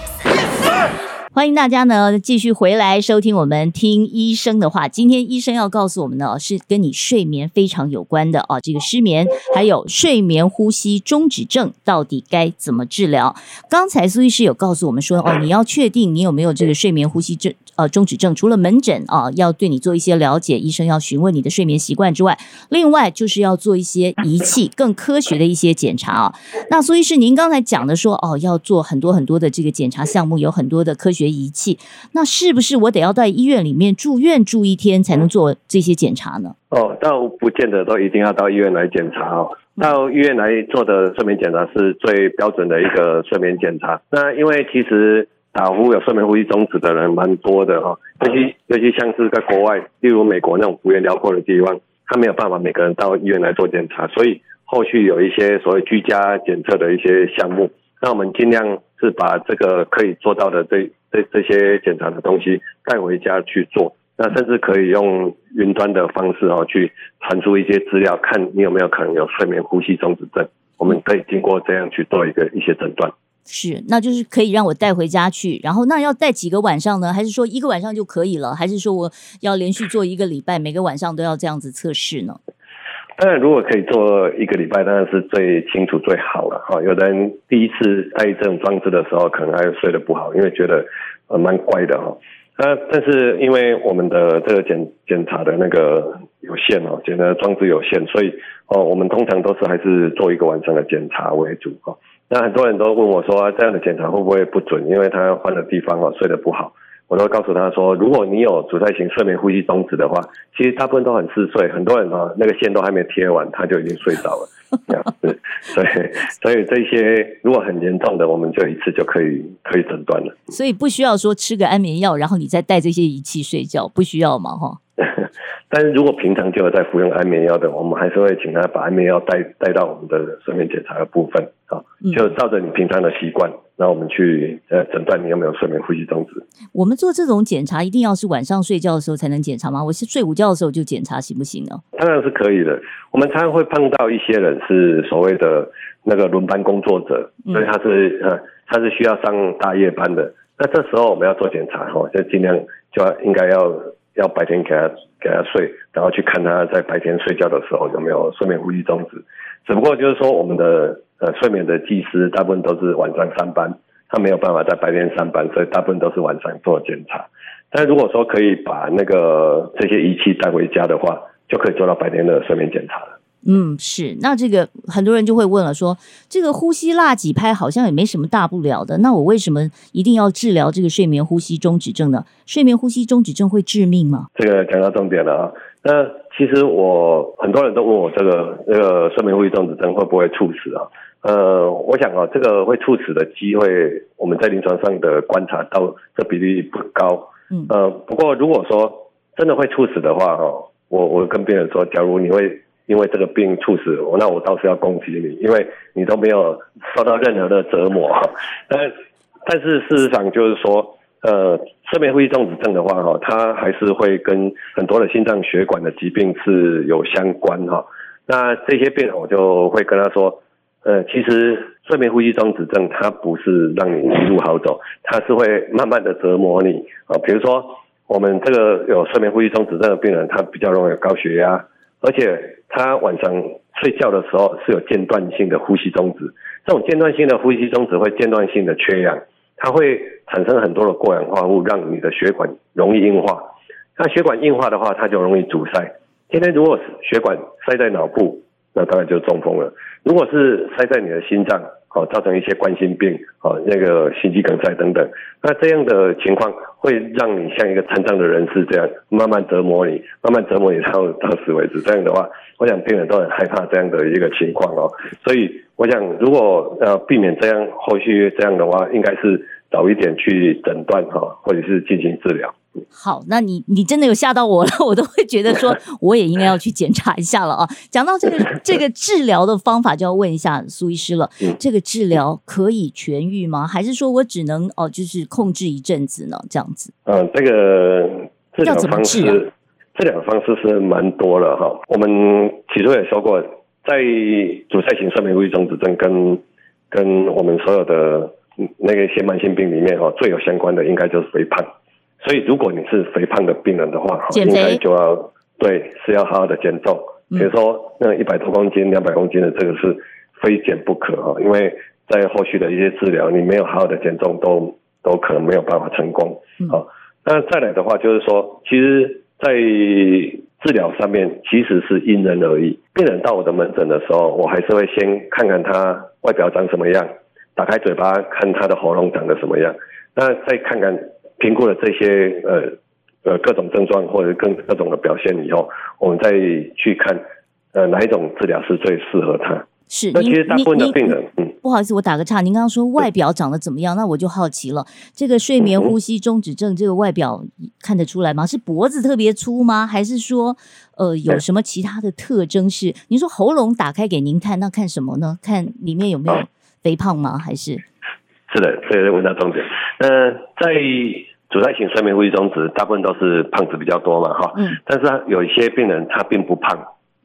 欢迎大家呢继续回来收听我们听医生的话。今天医生要告诉我们的是跟你睡眠非常有关的哦，这个失眠还有睡眠呼吸中止症到底该怎么治疗？刚才苏医师有告诉我们说哦，你要确定你有没有这个睡眠呼吸症呃中止症，除了门诊啊要对你做一些了解，医生要询问你的睡眠习惯之外，另外就是要做一些仪器更科学的一些检查啊。那苏医师您刚才讲的说哦，要做很多很多的这个检查项目，有很多的科学。仪器，那是不是我得要在医院里面住院住一天才能做这些检查呢？哦，倒不见得都一定要到医院来检查哦。到医院来做的睡眠检查是最标准的一个睡眠检查。那因为其实打呼有睡眠呼吸中止的人蛮多的哈，尤其尤其像是在国外，例如美国那种幅员辽阔的地方，他没有办法每个人到医院来做检查，所以后续有一些所谓居家检测的一些项目，那我们尽量是把这个可以做到的这。这这些检查的东西带回家去做，那甚至可以用云端的方式哦，去传输一些资料，看你有没有可能有睡眠呼吸中止症。我们可以经过这样去做一个一些诊断。是，那就是可以让我带回家去，然后那要带几个晚上呢？还是说一个晚上就可以了？还是说我要连续做一个礼拜，每个晚上都要这样子测试呢？当然，如果可以做一个礼拜，当然是最清楚最好了哈。有的人第一次戴这种装置的时候，可能还睡得不好，因为觉得呃蛮怪的哈。那但是因为我们的这个检检查的那个有限哦，检查装置有限，所以哦，我们通常都是还是做一个晚上的检查为主哈。那很多人都问我说，这样的检查会不会不准？因为他换了地方哦，睡得不好。我都告诉他说，如果你有阻塞型睡眠呼吸中止的话，其实大部分都很嗜睡，很多人啊，那个线都还没贴完，他就已经睡着了。这样子，所以所以这些如果很严重的，我们就一次就可以可以诊断了。所以不需要说吃个安眠药，然后你再带这些仪器睡觉，不需要嘛？哈。但是如果平常就有在服用安眠药的，我们还是会请他把安眠药带带到我们的睡眠检查的部分啊，就照着你平常的习惯。那我们去呃诊断你有没有睡眠呼吸中止。我们做这种检查一定要是晚上睡觉的时候才能检查吗？我是睡午觉的时候就检查行不行呢？当然是可以的。我们常常会碰到一些人是所谓的那个轮班工作者，所以他是呃他是需要上大夜班的。那这时候我们要做检查哈，就尽量就要应该要要白天给他给他睡，然后去看他在白天睡觉的时候有没有睡眠呼吸中止。只不过就是说，我们的呃睡眠的技师大部分都是晚上上班，他没有办法在白天上班，所以大部分都是晚上做检查。但如果说可以把那个这些仪器带回家的话，就可以做到白天的睡眠检查了。嗯，是。那这个很多人就会问了说，说这个呼吸蜡几拍好像也没什么大不了的，那我为什么一定要治疗这个睡眠呼吸中止症呢？睡眠呼吸中止症会致命吗？这个讲到重点了啊。那其实我很多人都问我，这个这个睡眠呼吸中止症会不会猝死啊？呃，我想啊，这个会猝死的机会，我们在临床上的观察到，这比例不高。嗯。呃，不过如果说真的会猝死的话，哈，我我跟病人说，假如你会。因为这个病猝死，那我倒是要恭喜你，因为你都没有受到任何的折磨。但但是事实上就是说，呃，睡眠呼吸中止症的话，哈，它还是会跟很多的心脏血管的疾病是有相关哈。那这些病我就会跟他说，呃，其实睡眠呼吸中止症它不是让你一路好走，它是会慢慢的折磨你啊。比如说我们这个有睡眠呼吸中止症的病人，他比较容易有高血压，而且。他晚上睡觉的时候是有间断性的呼吸中止，这种间断性的呼吸中止会间断性的缺氧，它会产生很多的过氧化物，让你的血管容易硬化。那血管硬化的话，它就容易阻塞。今天如果血管塞在脑部，那当然就中风了。如果是塞在你的心脏，哦，造成一些冠心病，哦，那个心肌梗塞等等，那这样的情况会让你像一个残障的人士这样慢慢折磨你，慢慢折磨你到到死为止。这样的话，我想病人都很害怕这样的一个情况哦。所以，我想如果要避免这样后续这样的话，应该是早一点去诊断哈，或者是进行治疗。好，那你你真的有吓到我了，我都会觉得说 我也应该要去检查一下了啊。讲到这个 这个治疗的方法，就要问一下苏医师了。这个治疗可以痊愈吗？还是说我只能哦，就是控制一阵子呢？这样子？嗯，这个治疗方式，治疗方式是蛮多了哈。我们起初也说过，在阻塞型睡眠呼吸中止症跟跟我们所有的那个一些慢性病里面哈，最有相关的应该就是肥胖。所以，如果你是肥胖的病人的话，哈，应该就要对是要好好的减重。比如说，那一百多公斤、两百公斤的这个是非减不可哈，因为在后续的一些治疗，你没有好好的减重，都都可能没有办法成功。好，那再来的话，就是说，其实，在治疗上面其实是因人而异。病人到我的门诊的时候，我还是会先看看他外表长什么样，打开嘴巴看他的喉咙长得什么样，那再看看。评估了这些呃呃各种症状或者各各种的表现以后，我们再去看呃哪一种治疗是最适合他。是，那其实大部分的病人，嗯，不好意思，我打个岔，您刚刚说外表长得怎么样？那我就好奇了，这个睡眠呼吸中止症这个外表看得出来吗？是脖子特别粗吗？还是说呃有什么其他的特征是？您说喉咙打开给您看，那看什么呢？看里面有没有肥胖吗？还是？是的，这个问到重点。呃，在阻塞型睡眠呼吸中止，大部分都是胖子比较多嘛，哈。嗯。但是有一些病人他并不胖，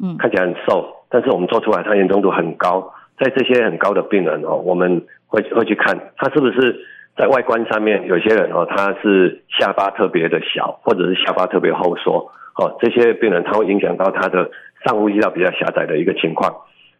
嗯，看起来很瘦，但是我们做出来他严重度很高。在这些很高的病人哦，我们会会去看他是不是在外观上面，有些人哦，他是下巴特别的小，或者是下巴特别后缩，哦，这些病人他会影响到他的上呼吸道比较狭窄的一个情况。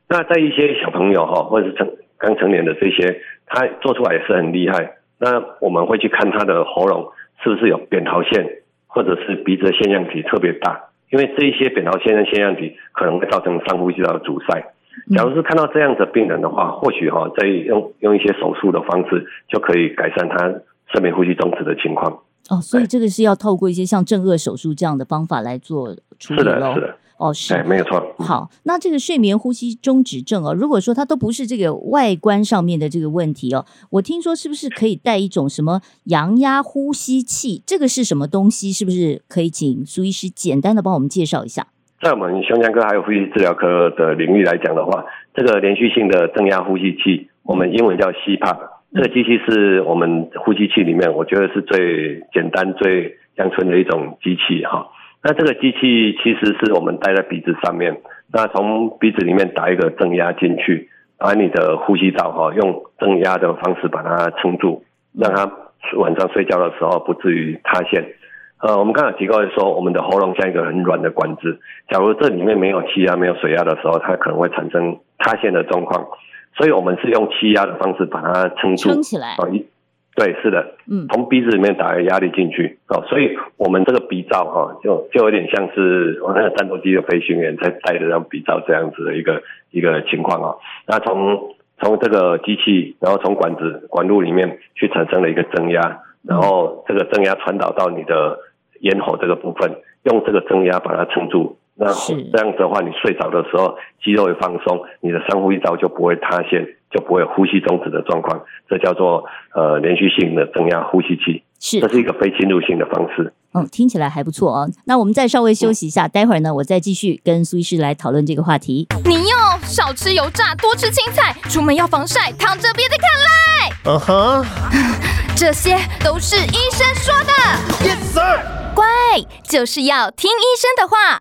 那在一些小朋友哈，或者是成刚成年的这些，他做出来也是很厉害。那我们会去看他的喉咙是不是有扁桃腺，或者是鼻子的腺样体特别大，因为这一些扁桃腺的腺样体可能会造成上呼吸道的阻塞。假如是看到这样的病人的话，或许哈，再用用一些手术的方式就可以改善他睡眠呼吸中止的情况。哦，所以这个是要透过一些像正颚手术这样的方法来做处理喽。是的，是的。哦，是，没有错。好，那这个睡眠呼吸中止症哦，如果说它都不是这个外观上面的这个问题哦，我听说是不是可以带一种什么阳压呼吸器？这个是什么东西？是不是可以请苏医师简单的帮我们介绍一下？在我们胸腔科还有呼吸治疗科的领域来讲的话，这个连续性的正压呼吸器，我们英文叫 CPAP，这个机器是我们呼吸器里面我觉得是最简单、最乡村的一种机器哈。那这个机器其实是我们戴在鼻子上面，那从鼻子里面打一个正压进去，把你的呼吸道哈用正压的方式把它撑住，让它晚上睡觉的时候不至于塌陷。呃，我们刚才提过说，我们的喉咙像一个很软的管子，假如这里面没有气压、没有水压的时候，它可能会产生塌陷的状况。所以我们是用气压的方式把它撑住，撑起来。对，是的，嗯，从鼻子里面打压力进去，哦，所以我们这个鼻罩哈，就就有点像是我那个战斗机的飞行员在戴的这样鼻罩这样子的一个一个情况啊。那从从这个机器，然后从管子管路里面去产生了一个增压，然后这个增压传导到你的咽喉这个部分，用这个增压把它撑住。那这样子的话，你睡着的时候肌肉会放松，你的上呼吸道就不会塌陷，就不会有呼吸中止的状况。这叫做呃连续性的增压呼吸器，是，这是一个非侵入性的方式。嗯，听起来还不错哦。那我们再稍微休息一下，嗯、待会儿呢，我再继续跟苏医师来讨论这个话题。你要少吃油炸，多吃青菜，出门要防晒，躺着别再看赖。嗯哼，这些都是医生说的。Yes sir，乖，就是要听医生的话。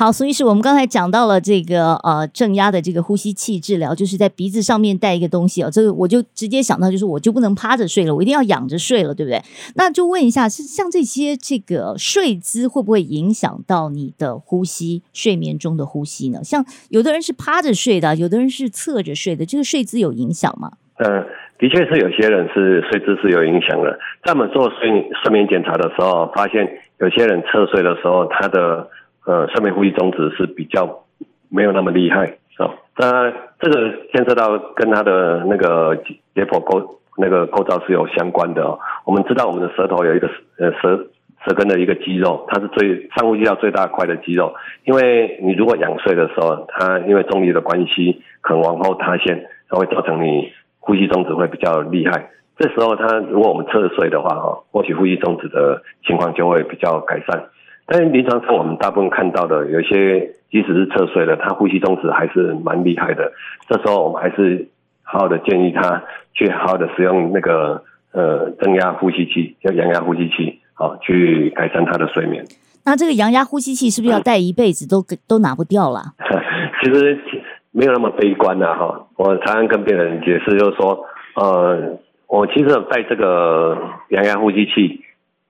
好，所以是我们刚才讲到了这个呃正压的这个呼吸器治疗，就是在鼻子上面戴一个东西哦。这个我就直接想到，就是我就不能趴着睡了，我一定要仰着睡了，对不对？那就问一下，是像这些这个睡姿会不会影响到你的呼吸？睡眠中的呼吸呢？像有的人是趴着睡的，有的人是侧着睡的，这个睡姿有影响吗？呃，的确是有些人是睡姿是有影响的。在我们做睡睡眠检查的时候，发现有些人侧睡的时候，他的呃，睡眠呼吸中止是比较没有那么厉害啊。那这个牵涉到跟他的那个解剖构那个构造是有相关的哦。我们知道我们的舌头有一个呃舌舌根的一个肌肉，它是最上呼吸道最大块的肌肉。因为你如果仰睡的时候，它因为重力的关系，可能往后塌陷，它会造成你呼吸中止会比较厉害。这时候，它如果我们侧睡的话，哈，或许呼吸中止的情况就会比较改善。但是临床上我们大部分看到的，有些即使是侧睡了，他呼吸中止还是蛮厉害的。这时候我们还是好好的建议他去好好的使用那个呃增压呼吸器，叫阳压呼吸器，好去改善他的睡眠。那这个阳压呼吸器是不是要戴一辈子都都拿不掉了？其实没有那么悲观呐哈。我常常跟病人解释，就是说，呃，我其实有戴这个阳压呼吸器。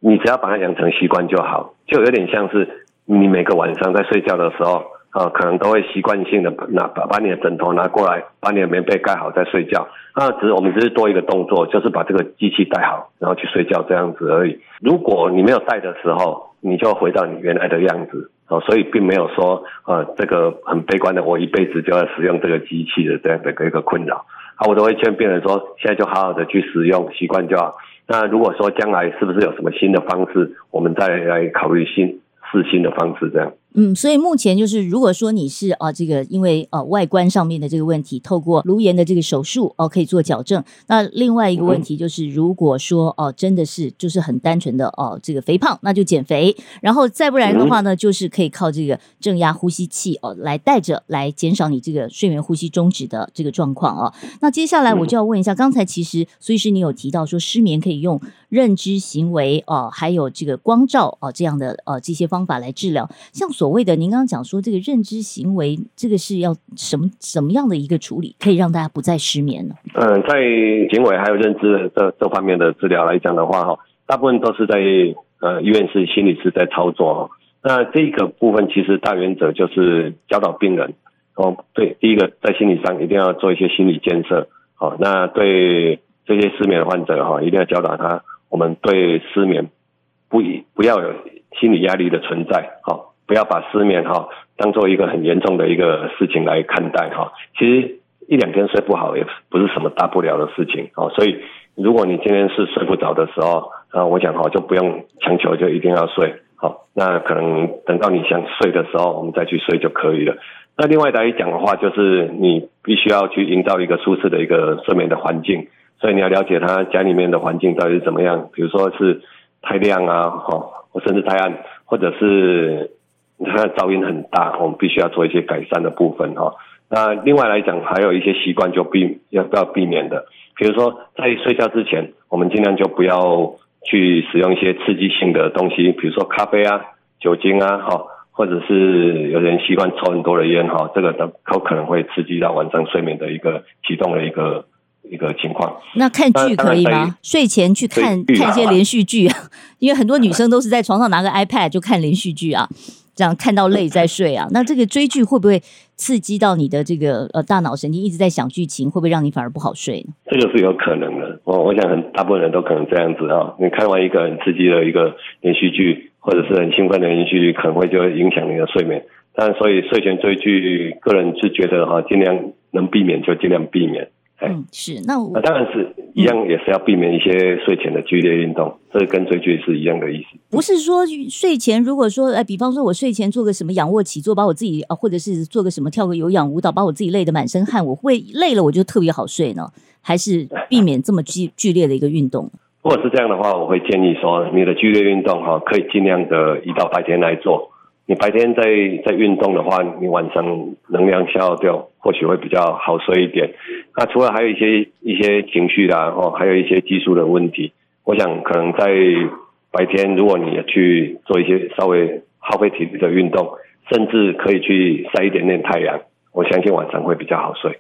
你只要把它养成习惯就好，就有点像是你每个晚上在睡觉的时候，呃，可能都会习惯性的拿把把你的枕头拿过来，把你的棉被盖好再睡觉。那只是我们只是多一个动作，就是把这个机器戴好，然后去睡觉这样子而已。如果你没有戴的时候，你就回到你原来的样子。哦，所以并没有说，呃，这个很悲观的，我一辈子就要使用这个机器的这样的一个困扰。啊，我都会劝病人说，现在就好好的去使用，习惯就好。那如果说将来是不是有什么新的方式，我们再来考虑新试新的方式这样。嗯，所以目前就是，如果说你是啊，这个因为呃外观上面的这个问题，透过颅颜的这个手术哦，可以做矫正。那另外一个问题就是，如果说哦真的是就是很单纯的哦这个肥胖，那就减肥。然后再不然的话呢，就是可以靠这个正压呼吸器哦来带着来减少你这个睡眠呼吸终止的这个状况哦。那接下来我就要问一下，刚才其实苏医师你有提到说失眠可以用认知行为哦，还有这个光照哦这样的呃这些方法来治疗，像。所谓的，您刚刚讲说这个认知行为，这个是要什么什么样的一个处理，可以让大家不再失眠呢？嗯，在行为还有认知这这方面的治疗来讲的话，哈，大部分都是在呃医院是心理师在操作。那这个部分其实大原则就是教导病人哦，对，第一个在心理上一定要做一些心理建设。好，那对这些失眠患者哈，一定要教导他，我们对失眠不以不要有心理压力的存在。好。不要把失眠哈当做一个很严重的一个事情来看待哈。其实一两天睡不好也不是什么大不了的事情哦。所以如果你今天是睡不着的时候，啊，我想哈就不用强求就一定要睡好。那可能等到你想睡的时候，我们再去睡就可以了。那另外来讲的话，就是你必须要去营造一个舒适的一个睡眠的环境。所以你要了解他家里面的环境到底是怎么样，比如说是太亮啊，哈，甚至太暗，或者是。它的噪音很大，我们必须要做一些改善的部分哈。那另外来讲，还有一些习惯就避要不要避免的，比如说在睡觉之前，我们尽量就不要去使用一些刺激性的东西，比如说咖啡啊、酒精啊，哈，或者是有人习惯抽很多的烟，哈，这个都都可能会刺激到晚上睡眠的一个启动的一个一个情况。那看剧可以吗？睡前去看看一些连续剧啊，因为很多女生都是在床上拿个 iPad 就看连续剧啊。这样看到累再睡啊？那这个追剧会不会刺激到你的这个呃大脑神经，一直在想剧情，会不会让你反而不好睡呢？这个是有可能的。我我想很大部分人都可能这样子啊。你看完一个很刺激的一个连续剧，或者是很兴奋的连续剧，可能会就会影响你的睡眠。但所以睡前追剧，个人是觉得哈，尽量能避免就尽量避免。嗯，是那我当然是一样，也是要避免一些睡前的剧烈运动，这跟追剧是一样的意思。不是说睡前，如果说哎，比方说我睡前做个什么仰卧起坐，把我自己啊，或者是做个什么跳个有氧舞蹈，把我自己累得满身汗，我会累了我就特别好睡呢？还是避免这么剧剧烈的一个运动？如果是这样的话，我会建议说，你的剧烈运动哈，可以尽量的移到白天来做。你白天在在运动的话，你晚上能量消耗掉，或许会比较好睡一点。那除了还有一些一些情绪啦，哦，还有一些激素的问题。我想可能在白天，如果你去做一些稍微耗费体力的运动，甚至可以去晒一点点太阳，我相信晚上会比较好睡。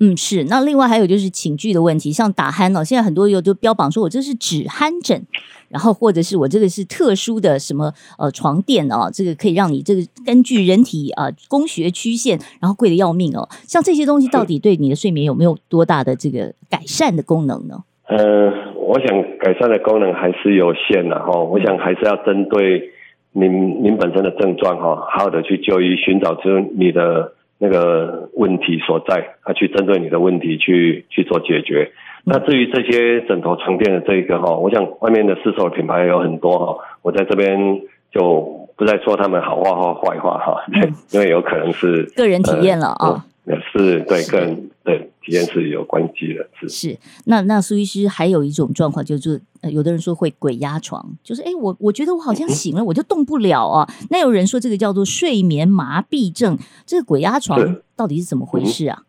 嗯，是。那另外还有就是寝具的问题，像打鼾哦，现在很多有就标榜说我这是止鼾枕，然后或者是我这个是特殊的什么呃床垫哦，这个可以让你这个根据人体啊、呃、工学曲线，然后贵的要命哦。像这些东西到底对你的睡眠有没有多大的这个改善的功能呢？呃，我想改善的功能还是有限的哈。我想还是要针对您您本身的症状哈，好好的去就医，寻找出你的。那个问题所在，啊，去针对你的问题去去做解决。那至于这些枕头床垫的这一个哈，我想外面的市售品牌有很多哈，我在这边就不再说他们好话或坏话哈，因为有可能是个人体验了啊。呃是对，跟对体验是有关系的。是是，那那苏医师还有一种状况，就是有的人说会鬼压床，就是哎，我我觉得我好像醒了，嗯、我就动不了啊。那有人说这个叫做睡眠麻痹症，这个鬼压床到底是怎么回事啊？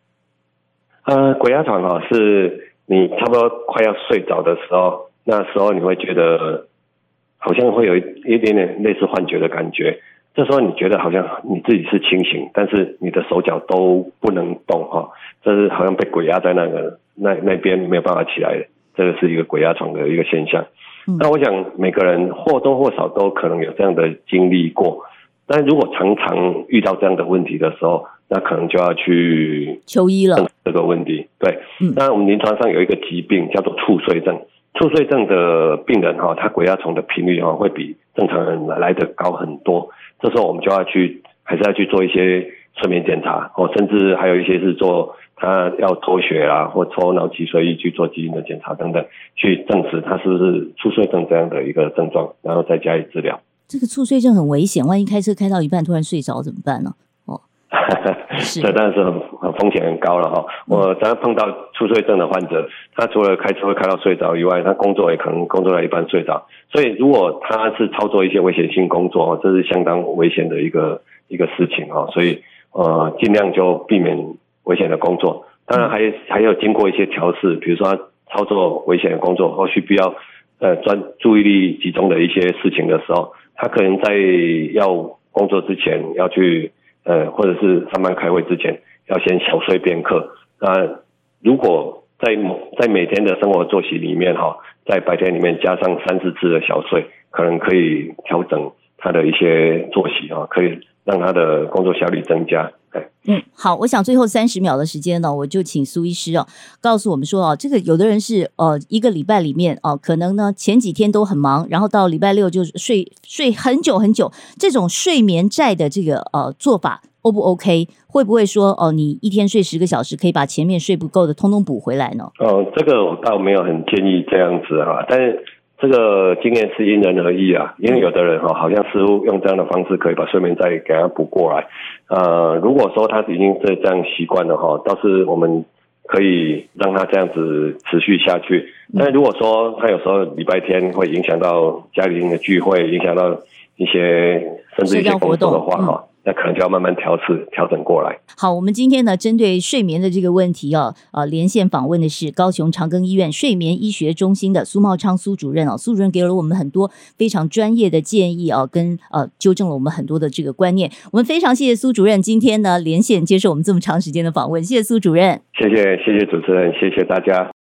呃，鬼压床啊，是你差不多快要睡着的时候，那时候你会觉得好像会有一一点点类似幻觉的感觉。这时候你觉得好像你自己是清醒，但是你的手脚都不能动哈，这是好像被鬼压在那个那那边没有办法起来，这个是一个鬼压床的一个现象。嗯、那我想每个人或多或少都可能有这样的经历过，但如果常常遇到这样的问题的时候，那可能就要去求医了。这个问题对，嗯、那我们临床上有一个疾病叫做猝睡症，猝睡症的病人哈，他鬼压床的频率哈会比正常人来的高很多。这时候我们就要去，还是要去做一些睡眠检查，哦，甚至还有一些是做他要抽血啊，或抽脑脊髓液去做基因的检查等等，去证实他是不是猝睡症这样的一个症状，然后再加以治疗。这个猝睡症很危险，万一开车开到一半突然睡着怎么办呢？这当然是很很风险很高了哈。我常常碰到猝睡症的患者，他除了开车会开到睡着以外，他工作也可能工作到一半睡着。所以如果他是操作一些危险性工作，这是相当危险的一个一个事情哈。所以呃，尽量就避免危险的工作。当然还还要经过一些调试，比如说他操作危险的工作或需必要呃专注意力集中的一些事情的时候，他可能在要工作之前要去。呃，或者是上班开会之前，要先小睡片刻。那如果在在每天的生活作息里面哈，在白天里面加上三四次的小睡，可能可以调整他的一些作息啊，可以让他的工作效率增加。嗯，好，我想最后三十秒的时间呢，我就请苏医师哦，告诉我们说哦，这个有的人是呃一个礼拜里面哦，可能呢前几天都很忙，然后到礼拜六就睡睡很久很久，这种睡眠债的这个呃做法 O 不 OK？会不会说哦，你一天睡十个小时可以把前面睡不够的通通补回来呢？哦，这个我倒没有很建议这样子哈，但是。这个经验是因人而异啊，因为有的人哈，好像似乎用这样的方式可以把睡眠再给他补过来。呃，如果说他已经这这样习惯了哈，倒是我们可以让他这样子持续下去。但如果说他有时候礼拜天会影响到家里人的聚会，影响到一些甚至一些工作的话哈，那可能就要慢慢调试调整过来。好，我们今天呢，针对睡眠的这个问题哦，呃，连线访问的是高雄长庚医院睡眠医学中心的苏茂昌苏主任哦，苏主任给了我们很多非常专业的建议哦，跟呃纠正了我们很多的这个观念。我们非常谢谢苏主任今天呢连线接受我们这么长时间的访问，谢谢苏主任，谢谢谢谢主持人，谢谢大家。